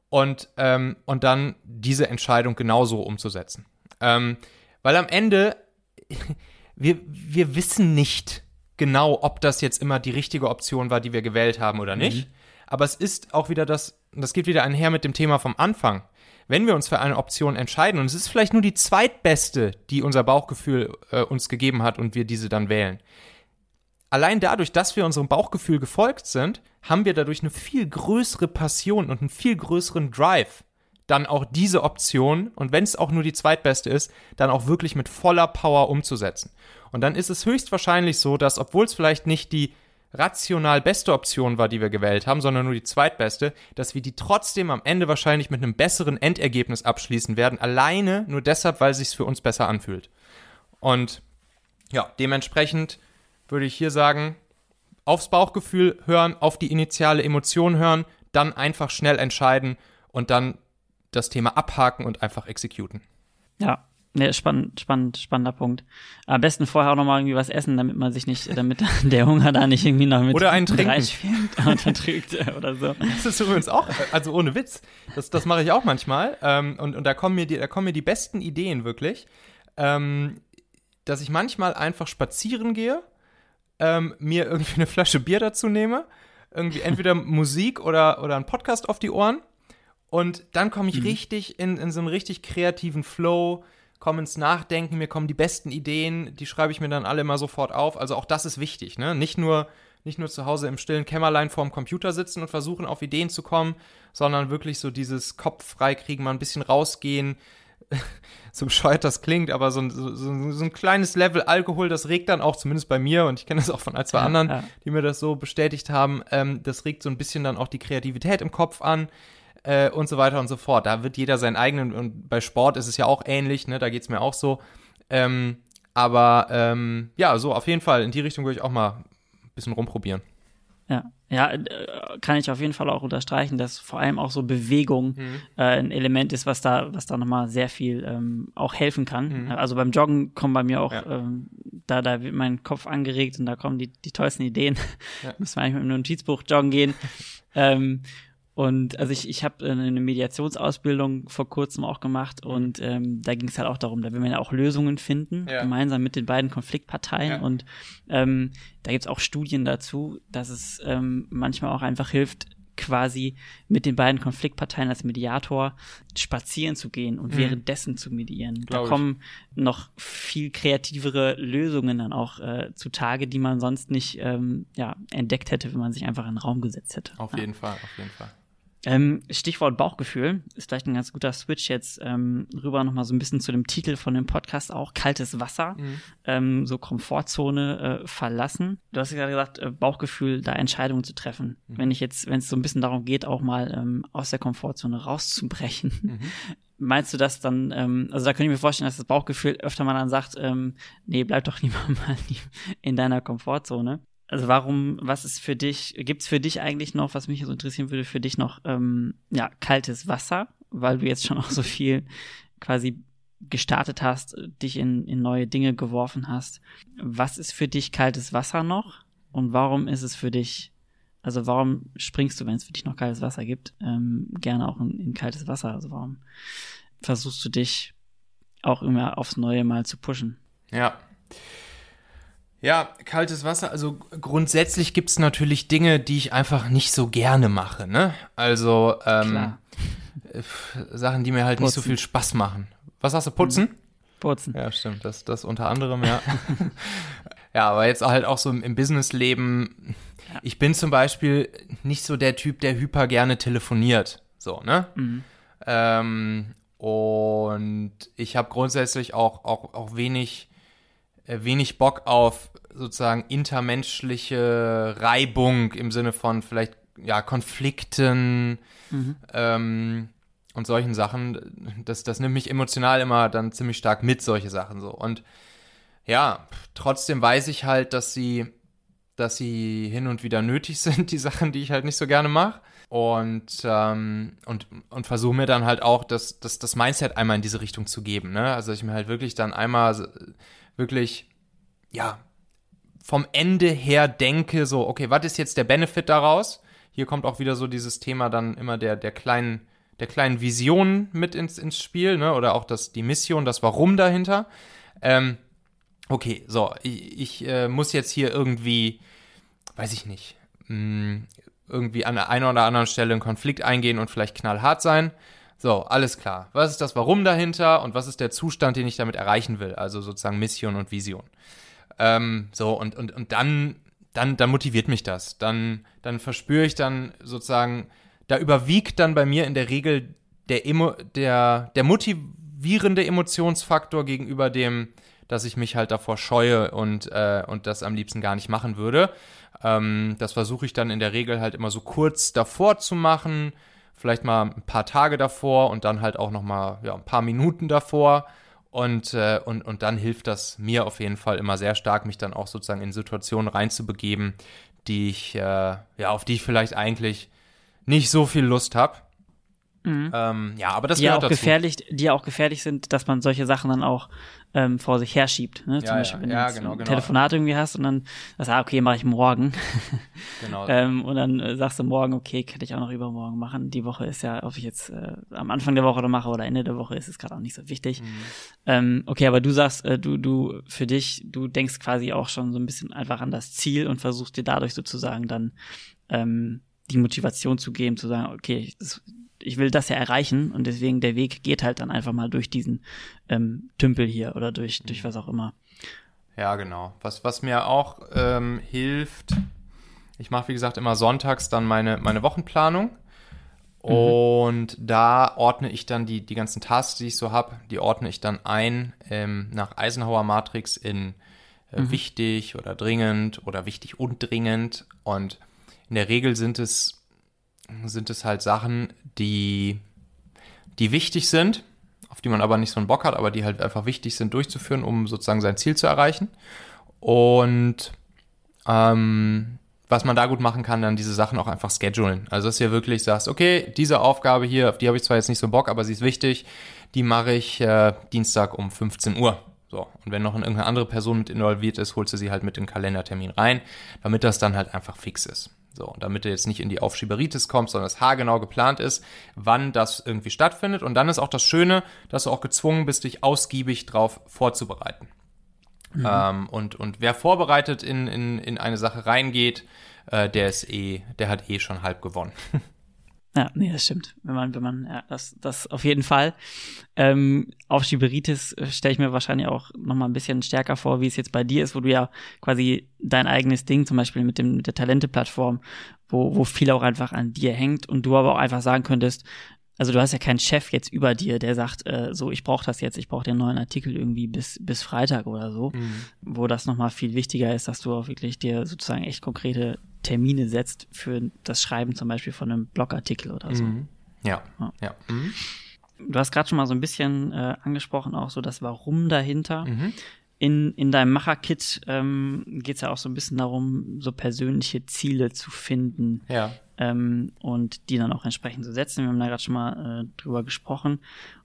und, ähm, und dann diese Entscheidung genauso umzusetzen. Ähm, weil am Ende, wir, wir wissen nicht genau, ob das jetzt immer die richtige Option war, die wir gewählt haben oder nicht. Mhm. Aber es ist auch wieder das, das geht wieder einher mit dem Thema vom Anfang. Wenn wir uns für eine Option entscheiden, und es ist vielleicht nur die zweitbeste, die unser Bauchgefühl äh, uns gegeben hat und wir diese dann wählen, allein dadurch, dass wir unserem Bauchgefühl gefolgt sind, haben wir dadurch eine viel größere Passion und einen viel größeren Drive, dann auch diese Option, und wenn es auch nur die zweitbeste ist, dann auch wirklich mit voller Power umzusetzen. Und dann ist es höchstwahrscheinlich so, dass, obwohl es vielleicht nicht die rational beste Option war, die wir gewählt haben, sondern nur die zweitbeste, dass wir die trotzdem am Ende wahrscheinlich mit einem besseren Endergebnis abschließen werden, alleine nur deshalb, weil es sich für uns besser anfühlt. Und ja, dementsprechend würde ich hier sagen, aufs Bauchgefühl hören, auf die initiale Emotion hören, dann einfach schnell entscheiden und dann das Thema abhaken und einfach exekuten. Ja, ne, spannend, spannend, spannender Punkt. Am besten vorher auch nochmal irgendwie was essen, damit man sich nicht, damit der Hunger da nicht irgendwie noch mit oder einen trinken unterdrückt oder so. Das ist übrigens auch, also ohne Witz, das, das mache ich auch manchmal ähm, und, und da kommen mir die, da kommen mir die besten Ideen wirklich, ähm, dass ich manchmal einfach spazieren gehe ähm, mir irgendwie eine Flasche Bier dazu nehme, irgendwie entweder Musik oder, oder einen Podcast auf die Ohren und dann komme ich mhm. richtig in, in so einen richtig kreativen Flow, komme ins Nachdenken, mir kommen die besten Ideen, die schreibe ich mir dann alle mal sofort auf. Also auch das ist wichtig, ne? Nicht nur, nicht nur zu Hause im stillen Kämmerlein vorm Computer sitzen und versuchen, auf Ideen zu kommen, sondern wirklich so dieses Kopf freikriegen, mal ein bisschen rausgehen, so bescheuert das klingt, aber so ein, so, so, ein kleines Level Alkohol, das regt dann auch, zumindest bei mir, und ich kenne das auch von ein, zwei ja, anderen, ja. die mir das so bestätigt haben, ähm, das regt so ein bisschen dann auch die Kreativität im Kopf an äh, und so weiter und so fort. Da wird jeder seinen eigenen, und bei Sport ist es ja auch ähnlich, ne, da geht es mir auch so. Ähm, aber ähm, ja, so auf jeden Fall, in die Richtung würde ich auch mal ein bisschen rumprobieren. Ja, Ja, äh, kann ich auf jeden Fall auch unterstreichen, dass vor allem auch so Bewegung mhm. äh, ein Element ist, was da, was da nochmal sehr viel ähm, auch helfen kann. Mhm. Also beim Joggen kommen bei mir auch, ja. ähm, da, da wird mein Kopf angeregt und da kommen die, die tollsten Ideen. Ja. Müssen wir eigentlich mit einem Notizbuch joggen gehen. ähm, und also ich, ich habe äh, eine Mediationsausbildung vor kurzem auch gemacht mhm. und ähm, da ging es halt auch darum, da will man ja auch Lösungen finden, ja. gemeinsam mit den beiden Konfliktparteien. Ja. Und ähm, da gibt's auch Studien dazu, dass es ähm, manchmal auch einfach hilft, quasi mit den beiden Konfliktparteien als Mediator spazieren zu gehen und mhm. währenddessen zu medieren. Glaub da kommen ich. noch viel kreativere Lösungen dann auch äh, zutage, die man sonst nicht ähm, ja, entdeckt hätte, wenn man sich einfach in den Raum gesetzt hätte. Auf ja. jeden Fall, auf jeden Fall. Ähm, Stichwort Bauchgefühl ist vielleicht ein ganz guter Switch jetzt ähm, rüber nochmal so ein bisschen zu dem Titel von dem Podcast auch, kaltes Wasser, mhm. ähm, so Komfortzone äh, verlassen. Du hast ja gerade gesagt, äh, Bauchgefühl, da Entscheidungen zu treffen. Mhm. Wenn ich jetzt, wenn es so ein bisschen darum geht, auch mal ähm, aus der Komfortzone rauszubrechen, mhm. meinst du das dann, ähm, also da könnte ich mir vorstellen, dass das Bauchgefühl öfter mal dann sagt, ähm, nee, bleib doch lieber mal in deiner Komfortzone also warum, was ist für dich, gibt es für dich eigentlich noch, was mich so interessieren würde, für dich noch ähm, ja, kaltes Wasser, weil du jetzt schon auch so viel quasi gestartet hast, dich in, in neue Dinge geworfen hast. Was ist für dich kaltes Wasser noch? Und warum ist es für dich, also warum springst du, wenn es für dich noch kaltes Wasser gibt, ähm, gerne auch in, in kaltes Wasser? Also warum versuchst du dich auch immer aufs Neue mal zu pushen? Ja. Ja, kaltes Wasser. Also grundsätzlich gibt es natürlich Dinge, die ich einfach nicht so gerne mache. Ne? Also ähm, äh, Sachen, die mir halt Putzen. nicht so viel Spaß machen. Was hast du, putzen? Mhm. Putzen. Ja, stimmt. Das, das unter anderem, ja. ja, aber jetzt halt auch so im, im Businessleben. Ja. Ich bin zum Beispiel nicht so der Typ, der hyper gerne telefoniert. So, ne? Mhm. Ähm, und ich habe grundsätzlich auch, auch, auch wenig wenig Bock auf sozusagen intermenschliche Reibung im Sinne von vielleicht ja Konflikten mhm. ähm, und solchen Sachen. Das, das nimmt mich emotional immer dann ziemlich stark mit, solche Sachen so. Und ja, trotzdem weiß ich halt, dass sie, dass sie hin und wieder nötig sind, die Sachen, die ich halt nicht so gerne mache. Und, ähm, und, und versuche mir dann halt auch das, das, das Mindset einmal in diese Richtung zu geben. Ne? Also ich mir halt wirklich dann einmal wirklich, ja, vom Ende her denke, so, okay, was ist jetzt der Benefit daraus? Hier kommt auch wieder so dieses Thema dann immer der, der kleinen, der kleinen Vision mit ins, ins Spiel, ne? Oder auch das, die Mission, das Warum dahinter. Ähm, okay, so, ich, ich äh, muss jetzt hier irgendwie, weiß ich nicht, mh, hm, irgendwie an einer oder anderen Stelle einen Konflikt eingehen und vielleicht knallhart sein. So, alles klar. Was ist das Warum dahinter und was ist der Zustand, den ich damit erreichen will? Also sozusagen Mission und Vision. Ähm, so, und, und, und dann, dann, dann motiviert mich das. Dann, dann verspüre ich dann sozusagen, da überwiegt dann bei mir in der Regel der, Emo, der, der motivierende Emotionsfaktor gegenüber dem, dass ich mich halt davor scheue und, äh, und das am liebsten gar nicht machen würde. Ähm, das versuche ich dann in der Regel halt immer so kurz davor zu machen vielleicht mal ein paar Tage davor und dann halt auch noch mal ja, ein paar Minuten davor. Und, äh, und, und dann hilft das mir auf jeden Fall immer sehr stark, mich dann auch sozusagen in Situationen reinzubegeben, die ich, äh, ja, auf die ich vielleicht eigentlich nicht so viel Lust habe. Mhm. Ähm, ja, aber das die gehört auch dazu. gefährlich, die ja auch gefährlich sind, dass man solche Sachen dann auch ähm, vor sich herschiebt. Ne? Zum ja, Beispiel, wenn ja, du genau, ein genau. Telefonat irgendwie hast und dann sagst ah, okay, mache ich morgen. genau. ähm, und dann äh, sagst du morgen, okay, könnte ich auch noch übermorgen machen. Die Woche ist ja, ob ich jetzt äh, am Anfang der Woche oder mache oder Ende der Woche, ist es gerade auch nicht so wichtig. Mhm. Ähm, okay, aber du sagst, äh, du, du, für dich, du denkst quasi auch schon so ein bisschen einfach an das Ziel und versuchst dir dadurch sozusagen dann ähm, die Motivation zu geben, zu sagen, okay, das, ich will das ja erreichen und deswegen der Weg geht halt dann einfach mal durch diesen ähm, Tümpel hier oder durch, durch was auch immer. Ja, genau. Was, was mir auch ähm, hilft, ich mache wie gesagt immer sonntags dann meine, meine Wochenplanung. Mhm. Und da ordne ich dann die, die ganzen Tasks, die ich so habe, die ordne ich dann ein ähm, nach Eisenhower Matrix in äh, mhm. wichtig oder dringend oder wichtig und dringend. Und in der Regel sind es sind es halt Sachen, die, die wichtig sind, auf die man aber nicht so einen Bock hat, aber die halt einfach wichtig sind durchzuführen, um sozusagen sein Ziel zu erreichen. Und ähm, was man da gut machen kann, dann diese Sachen auch einfach schedulen. Also dass ihr wirklich sagst, okay, diese Aufgabe hier, auf die habe ich zwar jetzt nicht so Bock, aber sie ist wichtig, die mache ich äh, Dienstag um 15 Uhr. So, und wenn noch irgendeine andere Person mit involviert ist, holst du sie halt mit den Kalendertermin rein, damit das dann halt einfach fix ist. So, und damit du jetzt nicht in die Aufschieberitis kommst, sondern es haargenau geplant ist, wann das irgendwie stattfindet. Und dann ist auch das Schöne, dass du auch gezwungen bist, dich ausgiebig drauf vorzubereiten. Mhm. Ähm, und, und wer vorbereitet in, in, in eine Sache reingeht, äh, der ist eh, der hat eh schon halb gewonnen. Ja, nee, das stimmt. Wenn man, wenn man, ja, das, das auf jeden Fall. Ähm, auf Schieberitis äh, stelle ich mir wahrscheinlich auch noch mal ein bisschen stärker vor, wie es jetzt bei dir ist, wo du ja quasi dein eigenes Ding, zum Beispiel mit dem, mit der Talente-Plattform, wo, wo viel auch einfach an dir hängt und du aber auch einfach sagen könntest, also du hast ja keinen Chef jetzt über dir, der sagt, äh, so ich brauche das jetzt, ich brauche den neuen Artikel irgendwie bis bis Freitag oder so, mhm. wo das nochmal viel wichtiger ist, dass du auch wirklich dir sozusagen echt konkrete Termine setzt für das Schreiben zum Beispiel von einem Blogartikel oder so. Mhm. Ja, ja. ja. Mhm. Du hast gerade schon mal so ein bisschen äh, angesprochen, auch so das Warum dahinter. Mhm. In, in deinem Macher-Kit ähm, geht es ja auch so ein bisschen darum, so persönliche Ziele zu finden. Ja. Ähm, und die dann auch entsprechend zu setzen. Wir haben da gerade schon mal äh, drüber gesprochen.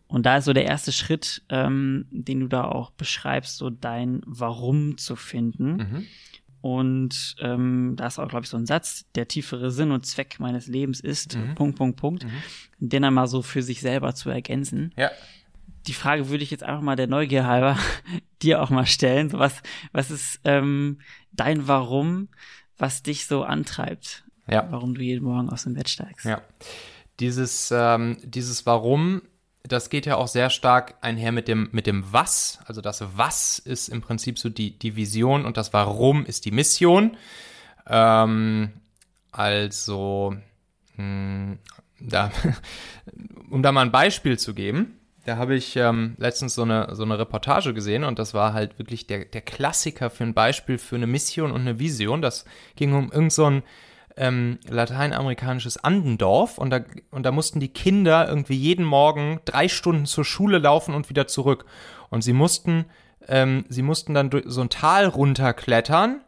Und da ist so der erste Schritt, ähm, den du da auch beschreibst, so dein Warum zu finden. Und ähm, da ist auch, glaube ich, so ein Satz, der tiefere Sinn und Zweck meines Lebens ist, mhm. Punkt, Punkt, Punkt, mhm. den dann mal so für sich selber zu ergänzen. Ja. Die Frage würde ich jetzt einfach mal der Neugier halber dir auch mal stellen. So was, was ist ähm, dein Warum, was dich so antreibt? Ja. Warum du jeden Morgen aus dem Bett steigst? Ja. Dieses, ähm, dieses Warum das geht ja auch sehr stark einher mit dem, mit dem Was. Also das Was ist im Prinzip so die, die Vision und das Warum ist die Mission. Ähm, also, mh, hm, da, um da mal ein Beispiel zu geben, da habe ich ähm, letztens so eine, so eine Reportage gesehen und das war halt wirklich der, der Klassiker für ein Beispiel für eine Mission und eine Vision. Das ging um irgendein so ähm, lateinamerikanisches Andendorf und da, und da mussten die Kinder irgendwie jeden Morgen drei Stunden zur Schule laufen und wieder zurück. Und sie mussten, ähm, sie mussten dann so ein Tal runterklettern,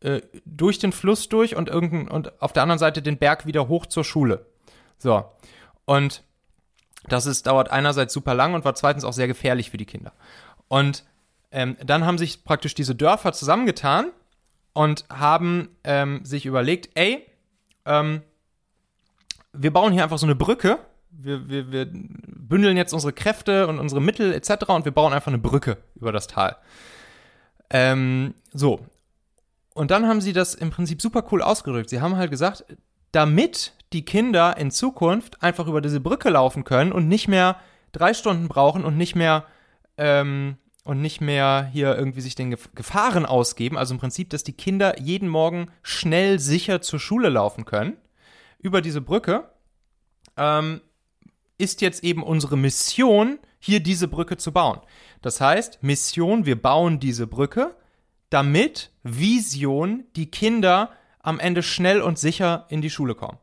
äh, durch den Fluss durch und, irgendein, und auf der anderen Seite den Berg wieder hoch zur Schule. So. Und das ist, dauert einerseits super lang und war zweitens auch sehr gefährlich für die Kinder. Und ähm, dann haben sich praktisch diese Dörfer zusammengetan und haben ähm, sich überlegt, ey, ähm, wir bauen hier einfach so eine Brücke. Wir, wir, wir bündeln jetzt unsere Kräfte und unsere Mittel etc. und wir bauen einfach eine Brücke über das Tal. Ähm, so. Und dann haben sie das im Prinzip super cool ausgedrückt. Sie haben halt gesagt, damit die Kinder in Zukunft einfach über diese Brücke laufen können und nicht mehr drei Stunden brauchen und nicht mehr ähm, und nicht mehr hier irgendwie sich den Gefahren ausgeben. Also im Prinzip, dass die Kinder jeden Morgen schnell sicher zur Schule laufen können über diese Brücke, ähm, ist jetzt eben unsere Mission, hier diese Brücke zu bauen. Das heißt, Mission, wir bauen diese Brücke, damit Vision, die Kinder am Ende schnell und sicher in die Schule kommen.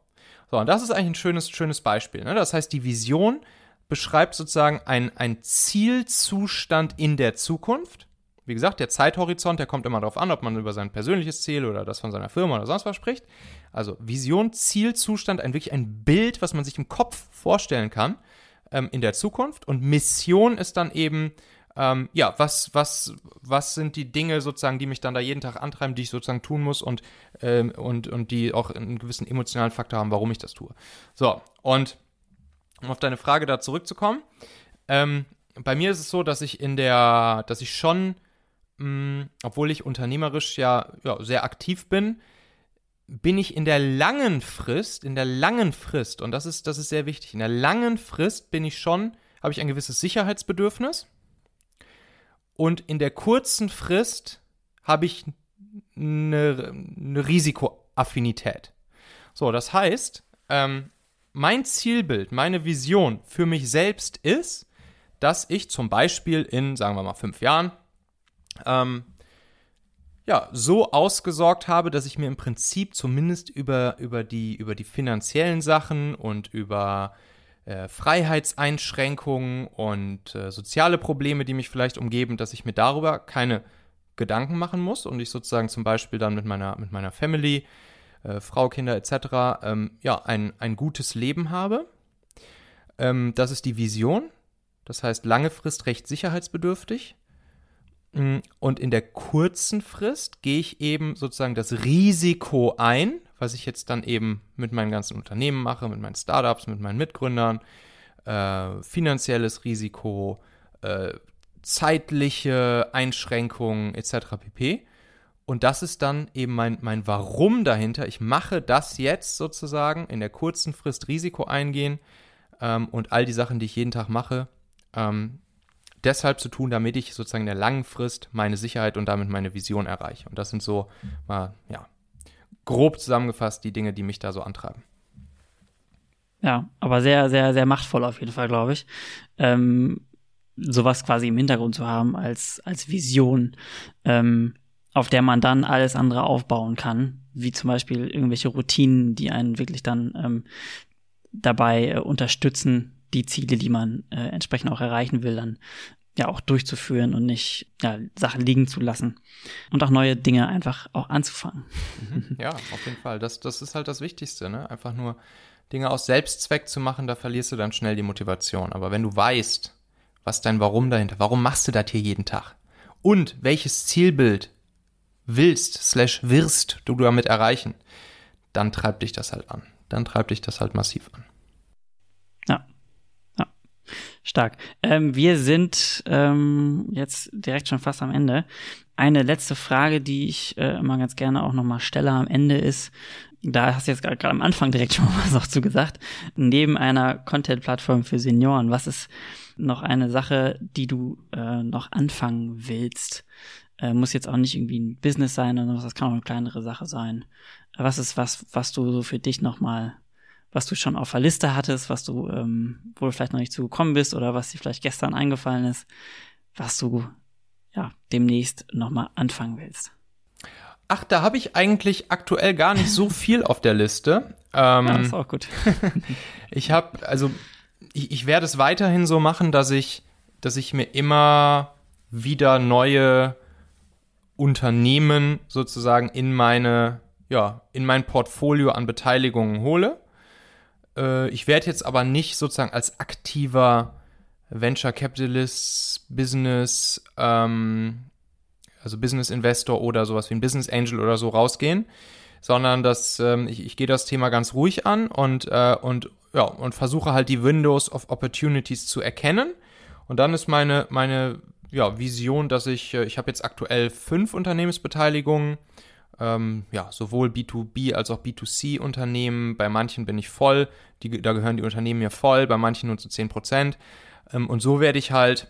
So, und das ist eigentlich ein schönes, schönes Beispiel. Ne? Das heißt, die Vision beschreibt sozusagen ein, Zielzustand in der Zukunft. Wie gesagt, der Zeithorizont, der kommt immer darauf an, ob man über sein persönliches Ziel oder das von seiner Firma oder sonst was spricht. Also Vision, Zielzustand, ein wirklich ein Bild, was man sich im Kopf vorstellen kann ähm, in der Zukunft. Und Mission ist dann eben, ähm, ja, was, was, was sind die Dinge sozusagen, die mich dann da jeden Tag antreiben, die ich sozusagen tun muss und, ähm, und, und die auch einen gewissen emotionalen Faktor haben, warum ich das tue. So, und um auf deine Frage da zurückzukommen, ähm, bei mir ist es so, dass ich in der, dass ich schon, mh, mm, obwohl ich unternehmerisch ja, ja sehr aktiv bin, bin ich in der langen Frist, in der langen Frist, und das ist, das ist sehr wichtig, in der langen Frist bin ich schon, habe ich ein gewisses Sicherheitsbedürfnis. Und in der kurzen Frist habe ich eine, eine Risikoaffinität. So, das heißt, ähm, mein Zielbild, meine Vision für mich selbst ist, dass ich zum Beispiel in, sagen wir mal, fünf Jahren, ähm, ja, so ausgesorgt habe, dass ich mir im Prinzip zumindest über, über, die, über die finanziellen Sachen und über äh, Freiheitseinschränkungen und äh, soziale Probleme, die mich vielleicht umgeben, dass ich mir darüber keine Gedanken machen muss und ich sozusagen zum Beispiel dann mit meiner, mit meiner Family äh, Frau, Kinder etc., ähm, ja, ein, ein gutes Leben habe. Ähm, das ist die Vision. Das heißt, lange Frist recht sicherheitsbedürftig. Mm, und in der kurzen Frist gehe ich eben sozusagen das Risiko ein, was ich jetzt dann eben mit meinen ganzen Unternehmen mache, mit meinen Startups, mit meinen Mitgründern, äh, finanzielles Risiko, äh, zeitliche Einschränkungen etc. pp. Und das ist dann eben mein, mein Warum dahinter. Ich mache das jetzt sozusagen in der kurzen Frist Risiko eingehen ähm, und all die Sachen, die ich jeden Tag mache, ähm, deshalb zu tun, damit ich sozusagen in der langen Frist meine Sicherheit und damit meine Vision erreiche. Und das sind so mal, ja, grob zusammengefasst die Dinge, die mich da so antreiben. Ja, aber sehr, sehr, sehr machtvoll auf jeden Fall, glaube ich. Ähm, sowas quasi im Hintergrund zu haben als, als Vision, ähm, auf der man dann alles andere aufbauen kann, wie zum Beispiel irgendwelche Routinen, die einen wirklich dann ähm, dabei äh, unterstützen, die Ziele, die man äh, entsprechend auch erreichen will, dann ja auch durchzuführen und nicht ja, Sachen liegen zu lassen und auch neue Dinge einfach auch anzufangen. Mhm. Ja, auf jeden Fall. Das, das ist halt das Wichtigste, ne? Einfach nur Dinge aus Selbstzweck zu machen, da verlierst du dann schnell die Motivation. Aber wenn du weißt, was dein Warum dahinter, warum machst du das hier jeden Tag? Und welches Zielbild willst, slash wirst du damit erreichen, dann treibt dich das halt an. Dann treibt dich das halt massiv an. Ja. Ja. Stark. Ähm, wir sind ähm, jetzt direkt schon fast am Ende. Eine letzte Frage, die ich äh, immer ganz gerne auch nochmal stelle am Ende ist, da hast du jetzt gerade am Anfang direkt schon was auch zu gesagt, neben einer Content-Plattform für Senioren, was ist noch eine Sache, die du äh, noch anfangen willst? Äh, muss jetzt auch nicht irgendwie ein Business sein, sondern das kann auch eine kleinere Sache sein. Was ist was, was du so für dich nochmal, was du schon auf der Liste hattest, was du, ähm, wo du vielleicht noch nicht zugekommen bist oder was dir vielleicht gestern eingefallen ist, was du ja demnächst nochmal anfangen willst? Ach, da habe ich eigentlich aktuell gar nicht so viel auf der Liste. Ähm, ja, ist auch gut. ich habe, also ich, ich werde es weiterhin so machen, dass ich, dass ich mir immer wieder neue Unternehmen sozusagen in meine, ja, in mein Portfolio an Beteiligungen hole. Äh, ich werde jetzt aber nicht sozusagen als aktiver Venture Capitalist, Business, ähm, also Business Investor oder sowas wie ein Business Angel oder so rausgehen, sondern dass ähm, ich, ich gehe das Thema ganz ruhig an und, äh, und, ja, und versuche halt die Windows of Opportunities zu erkennen. Und dann ist meine, meine ja, Vision, dass ich, äh, ich habe jetzt aktuell fünf Unternehmensbeteiligungen, ähm, ja, sowohl B2B als auch B2C-Unternehmen. Bei manchen bin ich voll, die, da gehören die Unternehmen mir voll, bei manchen nur zu 10 Prozent. Ähm, und so werde ich halt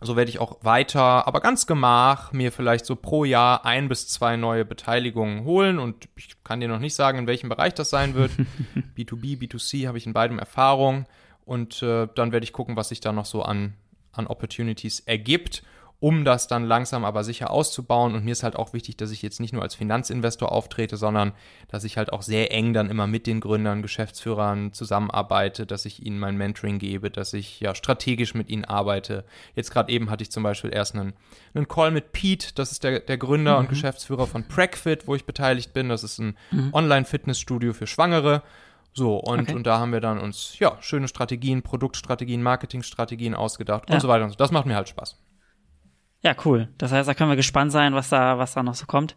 so werde ich auch weiter, aber ganz gemach, mir vielleicht so pro Jahr ein bis zwei neue Beteiligungen holen. Und ich kann dir noch nicht sagen, in welchem Bereich das sein wird. B2B, B2C habe ich in beidem Erfahrung. Und äh, dann werde ich gucken, was sich da noch so an, an Opportunities ergibt um das dann langsam aber sicher auszubauen. Und mir ist halt auch wichtig, dass ich jetzt nicht nur als Finanzinvestor auftrete, sondern dass ich halt auch sehr eng dann immer mit den Gründern, Geschäftsführern zusammenarbeite, dass ich ihnen mein Mentoring gebe, dass ich ja strategisch mit ihnen arbeite. Jetzt gerade eben hatte ich zum Beispiel erst einen, einen Call mit Pete, das ist der, der Gründer mhm. und Geschäftsführer von Pragfit, wo ich beteiligt bin. Das ist ein mhm. Online-Fitnessstudio für Schwangere. So, und, okay. und da haben wir dann uns, ja, schöne Strategien, Produktstrategien, Marketingstrategien ausgedacht ja. und so weiter und so. Das macht mir halt Spaß. Ja, cool. Das heißt, da können wir gespannt sein, was da, was da noch so kommt.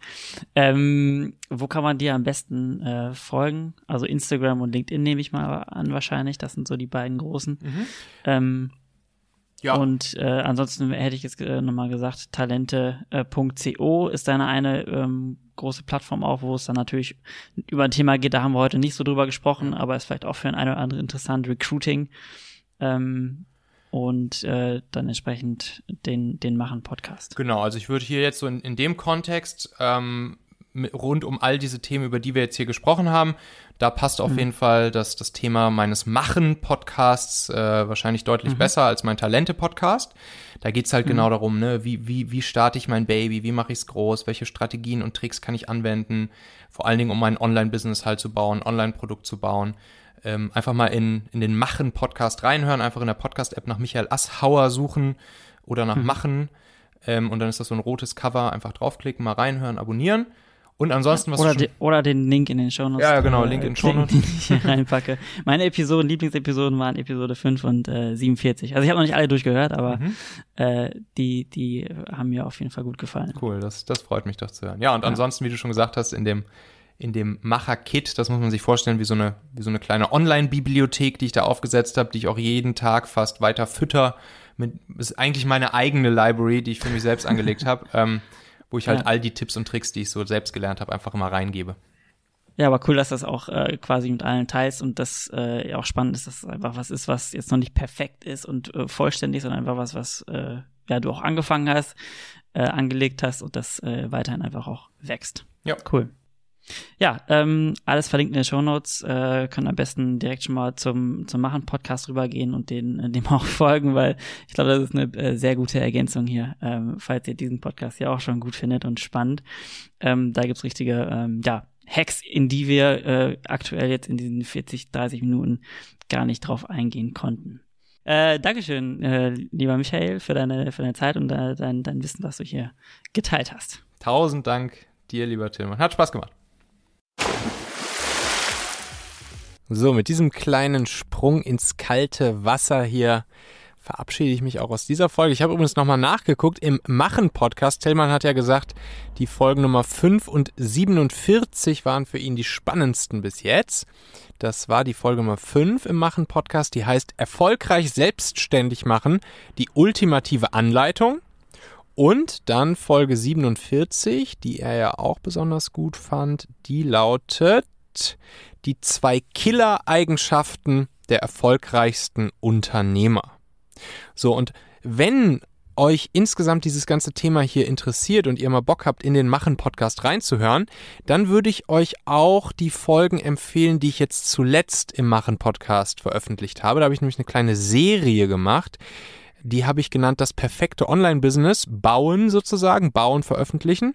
Ähm, wo kann man dir am besten äh, folgen? Also Instagram und LinkedIn nehme ich mal an, wahrscheinlich. Das sind so die beiden großen. Mhm. Ähm, ja. Und äh, ansonsten hätte ich jetzt äh, nochmal gesagt, talente.co ist deine eine ähm, große Plattform auch, wo es dann natürlich über ein Thema geht, da haben wir heute nicht so drüber gesprochen, aber ist vielleicht auch für ein oder andere interessant, Recruiting. Ähm, und äh, dann entsprechend den, den Machen-Podcast. Genau, also ich würde hier jetzt so in, in dem Kontext ähm, rund um all diese Themen, über die wir jetzt hier gesprochen haben, da passt auf mhm. jeden Fall das, das Thema meines Machen-Podcasts äh, wahrscheinlich deutlich mhm. besser als mein Talente-Podcast. Da geht's halt mhm. genau darum, ne, wie, wie, wie starte ich mein Baby, wie mache ich es groß, welche Strategien und Tricks kann ich anwenden, vor allen Dingen, um mein Online-Business halt zu bauen, Online-Produkt zu bauen ähm, einfach mal in, in den Machen-Podcast reinhören, einfach in der Podcast-App nach Michael Asshauer suchen oder nach mhm. Machen. Ähm, und dann ist das so ein rotes Cover, einfach draufklicken, mal reinhören, abonnieren. Und ansonsten, was oder, de, oder den Link in den Shownotes. Ja, genau, Link in den Shownotes. Den ich hier reinpacke. Meine Episoden, Lieblingsepisoden waren Episode 5 und äh, 47. Also ich habe noch nicht alle durchgehört, aber Mhm. äh, die, die haben mir auf jeden Fall gut gefallen. Cool, das, das freut mich doch zu hören. Ja, und Ja. ansonsten, wie du schon gesagt hast, in dem, in dem Macher-Kit, das muss man sich vorstellen, wie so eine, wie so eine kleine Online-Bibliothek, die ich da aufgesetzt habe, die ich auch jeden Tag fast weiter fütter. Mit, ist eigentlich meine eigene Library, die ich für mich selbst angelegt habe, ähm, wo ich halt Ja. all die Tipps und Tricks, die ich so selbst gelernt habe, einfach immer reingebe. Ja, aber cool, dass das auch äh, quasi mit allen teilst und das äh, ja auch spannend ist, dass es einfach was ist, was jetzt noch nicht perfekt ist und äh, vollständig, sondern einfach was, was äh, ja du auch angefangen hast, äh, angelegt hast und das äh, weiterhin einfach auch wächst. Ja. Cool. Ja, ähm, alles verlinkt in den Shownotes. Äh, können am besten direkt schon mal zum, zum Machen-Podcast rübergehen und den, äh, dem auch folgen, weil ich glaube, das ist eine äh, sehr gute Ergänzung hier, ähm, falls ihr diesen Podcast ja auch schon gut findet und spannend. Ähm, da gibt's richtige, ähm, ja, Hacks, in die wir äh, aktuell jetzt in diesen 40, 30 Minuten gar nicht drauf eingehen konnten. Äh, Dankeschön, äh, lieber Michael, für deine, für deine Zeit und äh, dein, dein Wissen, was du hier geteilt hast. Tausend Dank dir, lieber Tillmann. Hat Spaß gemacht. So, mit diesem kleinen Sprung ins kalte Wasser hier verabschiede ich mich auch aus dieser Folge. Ich habe übrigens nochmal nachgeguckt im Machen-Podcast. Tillmann hat ja gesagt, die Folgen Nummer 5 und 47 waren für ihn die spannendsten bis jetzt. Das war die Folge Nummer 5 im Machen-Podcast. Die heißt Erfolgreich selbstständig machen, die ultimative Anleitung. Und dann Folge 47, die er ja auch besonders gut fand, die lautet die zwei Killer-Eigenschaften der erfolgreichsten Unternehmer. So, und wenn euch insgesamt dieses ganze Thema hier interessiert und ihr mal Bock habt, in den Machen-Podcast reinzuhören, dann würde ich euch auch die Folgen empfehlen, die ich jetzt zuletzt im Machen-Podcast veröffentlicht habe. Da habe ich nämlich eine kleine Serie gemacht. Die habe ich genannt, das perfekte Online-Business bauen sozusagen, bauen, veröffentlichen.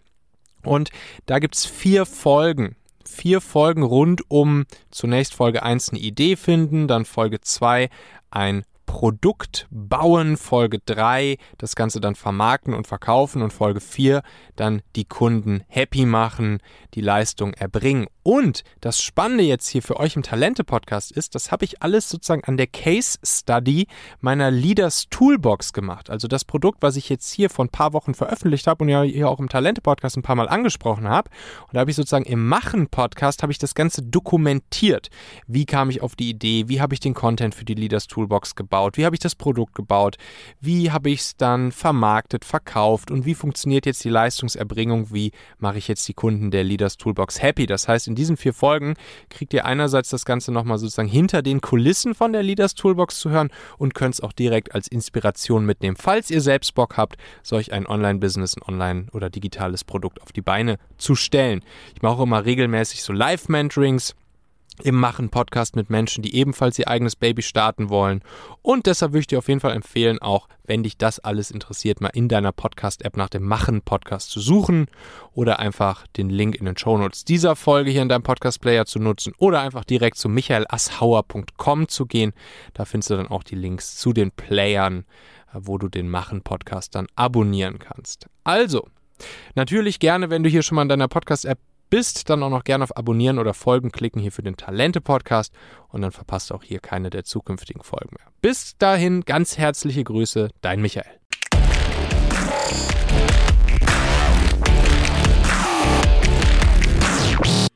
Und da gibt es vier Folgen. Vier Folgen rund um zunächst Folge 1 eine Idee finden, dann Folge 2 ein Produkt bauen, Folge 3 das Ganze dann vermarkten und verkaufen und Folge 4 dann die Kunden happy machen, die Leistung erbringen. Und das Spannende jetzt hier für euch im Talente-Podcast ist, das habe ich alles sozusagen an der Case Study meiner Leaders Toolbox gemacht. Also das Produkt, was ich jetzt hier vor ein paar Wochen veröffentlicht habe und ja hier auch im Talente-Podcast ein paar Mal angesprochen habe. Und da habe ich sozusagen im Machen-Podcast habe ich das Ganze dokumentiert. Wie kam ich auf die Idee? Wie habe ich den Content für die Leaders Toolbox gebaut? Wie habe ich das Produkt gebaut? Wie habe ich es dann vermarktet, verkauft? Und wie funktioniert jetzt die Leistungserbringung? Wie mache ich jetzt die Kunden der Leaders Toolbox happy? Das heißt, in diesen vier Folgen kriegt ihr einerseits das Ganze nochmal sozusagen hinter den Kulissen von der Leaders Toolbox zu hören und könnt es auch direkt als Inspiration mitnehmen, falls ihr selbst Bock habt, solch ein Online-Business, ein Online- oder digitales Produkt auf die Beine zu stellen. Ich mache auch immer regelmäßig so Live-Mentorings im Machen Podcast mit Menschen, die ebenfalls ihr eigenes Baby starten wollen. Und deshalb würde ich dir auf jeden Fall empfehlen, auch wenn dich das alles interessiert, mal in deiner Podcast-App nach dem Machen Podcast zu suchen oder einfach den Link in den Shownotes dieser Folge hier in deinem Podcast-Player zu nutzen oder einfach direkt zu michaelasshauer.com zu gehen. Da findest du dann auch die Links zu den Playern, wo du den Machen Podcast dann abonnieren kannst. Also, natürlich gerne, wenn du hier schon mal in deiner Podcast-App bist, dann auch noch gerne auf Abonnieren oder Folgen klicken hier für den Talente-Podcast und dann verpasst auch hier keine der zukünftigen Folgen mehr. Bis dahin ganz herzliche Grüße, dein Michael.